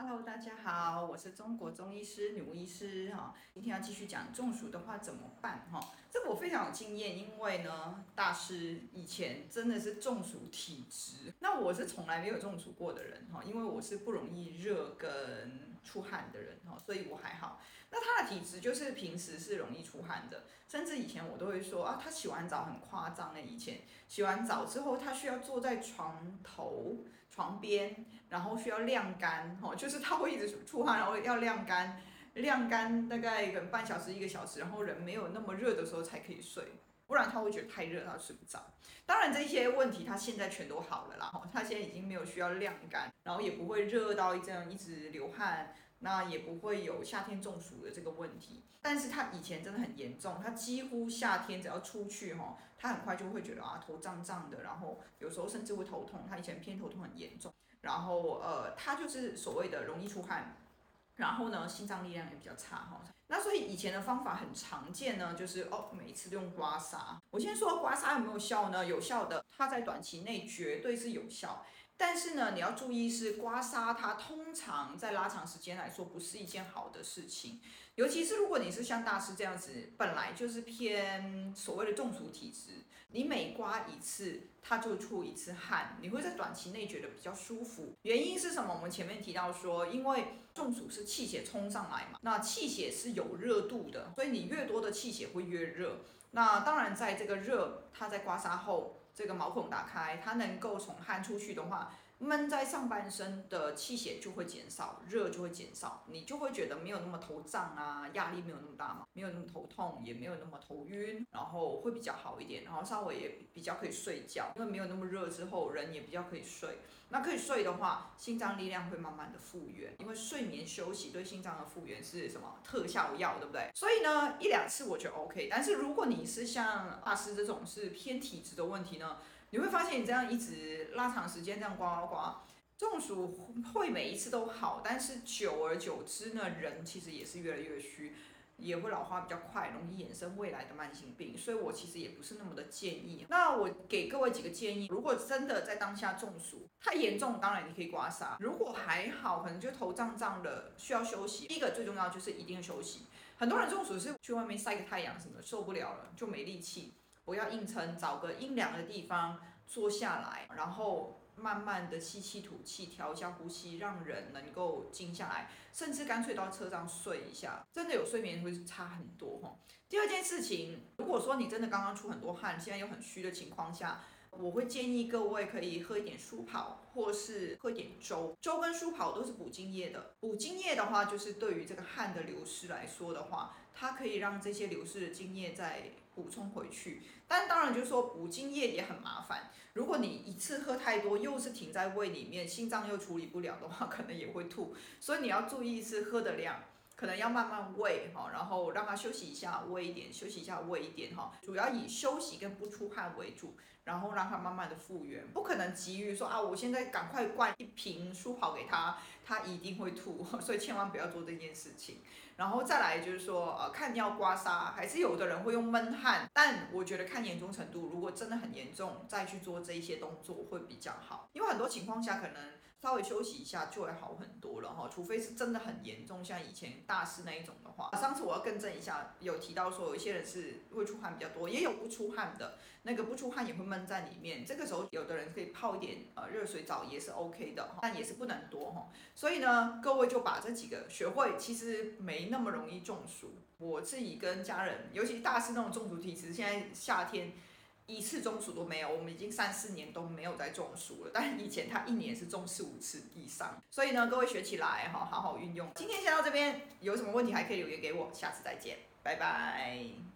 Hello，大家好，我是中国中医师女巫医师哈，今天要继续讲中暑的话怎么办哈？这个我非常有经验，因为呢，大师以前真的是中暑体质，那我是从来没有中暑过的人哈，因为我是不容易热跟出汗的人哈，所以我还好。那他的体质就是平时是容易出汗的，甚至以前我都会说啊，他洗完澡很夸张的，以前洗完澡之后，他需要坐在床头、床边，然后需要晾干哦，就。是他会一直出汗，然后要晾干，晾干大概可能半小时一个小时，然后人没有那么热的时候才可以睡，不然他会觉得太热，他睡不着。当然这些问题他现在全都好了啦，他现在已经没有需要晾干，然后也不会热到这样一直流汗，那也不会有夏天中暑的这个问题。但是他以前真的很严重，他几乎夏天只要出去哈，他很快就会觉得啊头胀胀的，然后有时候甚至会头痛，他以前偏头痛很严重。然后呃，他就是所谓的容易出汗，然后呢，心脏力量也比较差哈。那所以以前的方法很常见呢，就是哦，每次都用刮痧。我先说刮痧有没有效呢？有效的，它在短期内绝对是有效。但是呢，你要注意是刮痧，它通常在拉长时间来说不是一件好的事情。尤其是如果你是像大师这样子，本来就是偏所谓的中暑体质，你每刮一次，它就出一次汗，你会在短期内觉得比较舒服。原因是什么？我们前面提到说，因为中暑是气血冲上来嘛，那气血是有热度的，所以你越多的气血会越热。那当然，在这个热，它在刮痧后。这个毛孔打开，它能够从汗出去的话，闷在上半身的气血就会减少，热就会减少，你就会觉得没有那么头胀啊，压力没有那么大嘛，没有那么头痛，也没有那么头晕，然后会比较好一点，然后稍微也比较可以睡觉，因为没有那么热之后，人也比较可以睡。那可以睡的话，心脏力量会慢慢的复原，因为睡眠休息对心脏的复原是什么特效药，对不对？所以呢，一两次我觉得 OK，但是如果你是像大师这种是偏体质的问题呢？你会发现，你这样一直拉长时间这样刮刮刮，中暑会每一次都好，但是久而久之呢，人其实也是越来越虚，也会老化比较快，容易衍生未来的慢性病。所以我其实也不是那么的建议。那我给各位几个建议，如果真的在当下中暑太严重，当然你可以刮痧；如果还好，可能就头胀胀的，需要休息。第一个最重要就是一定要休息。很多人中暑是去外面晒个太阳什么，受不了了就没力气。不要硬撑，找个阴凉的地方坐下来，然后慢慢的吸气吐气，调一下呼吸，让人能够静下来，甚至干脆到车上睡一下，真的有睡眠会差很多哈。第二件事情，如果说你真的刚刚出很多汗，现在又很虚的情况下，我会建议各位可以喝一点舒跑，或是喝一点粥。粥跟舒跑都是补津液的，补津液的话，就是对于这个汗的流失来说的话，它可以让这些流失的津液在补充回去。但当然就是说补精液也很麻烦，如果你一次喝太多，又是停在胃里面，心脏又处理不了的话，可能也会吐。所以你要注意是喝的量。可能要慢慢喂哈，然后让他休息一下，喂一点，休息一下，喂一点哈。主要以休息跟不出汗为主，然后让他慢慢的复原。不可能急于说啊，我现在赶快灌一瓶舒跑给他，他一定会吐，所以千万不要做这件事情。然后再来就是说，呃，看你要刮痧，还是有的人会用闷汗，但我觉得看严重程度，如果真的很严重，再去做这一些动作会比较好。因为很多情况下可能稍微休息一下就会好很多了哈，除非是真的很严重，像以前。大师那一种的话，上次我要更正一下，有提到说有一些人是会出汗比较多，也有不出汗的，那个不出汗也会闷在里面。这个时候，有的人可以泡一点呃热水澡也是 OK 的，但也是不能多哈。所以呢，各位就把这几个学会，其实没那么容易中暑。我自己跟家人，尤其大师那种中暑体质，现在夏天。一次中暑都没有，我们已经三四年都没有再中暑了。但以前他一年是中四五次以上，所以呢，各位学起来哈，好好运用。今天先到这边，有什么问题还可以留言给我，下次再见，拜拜。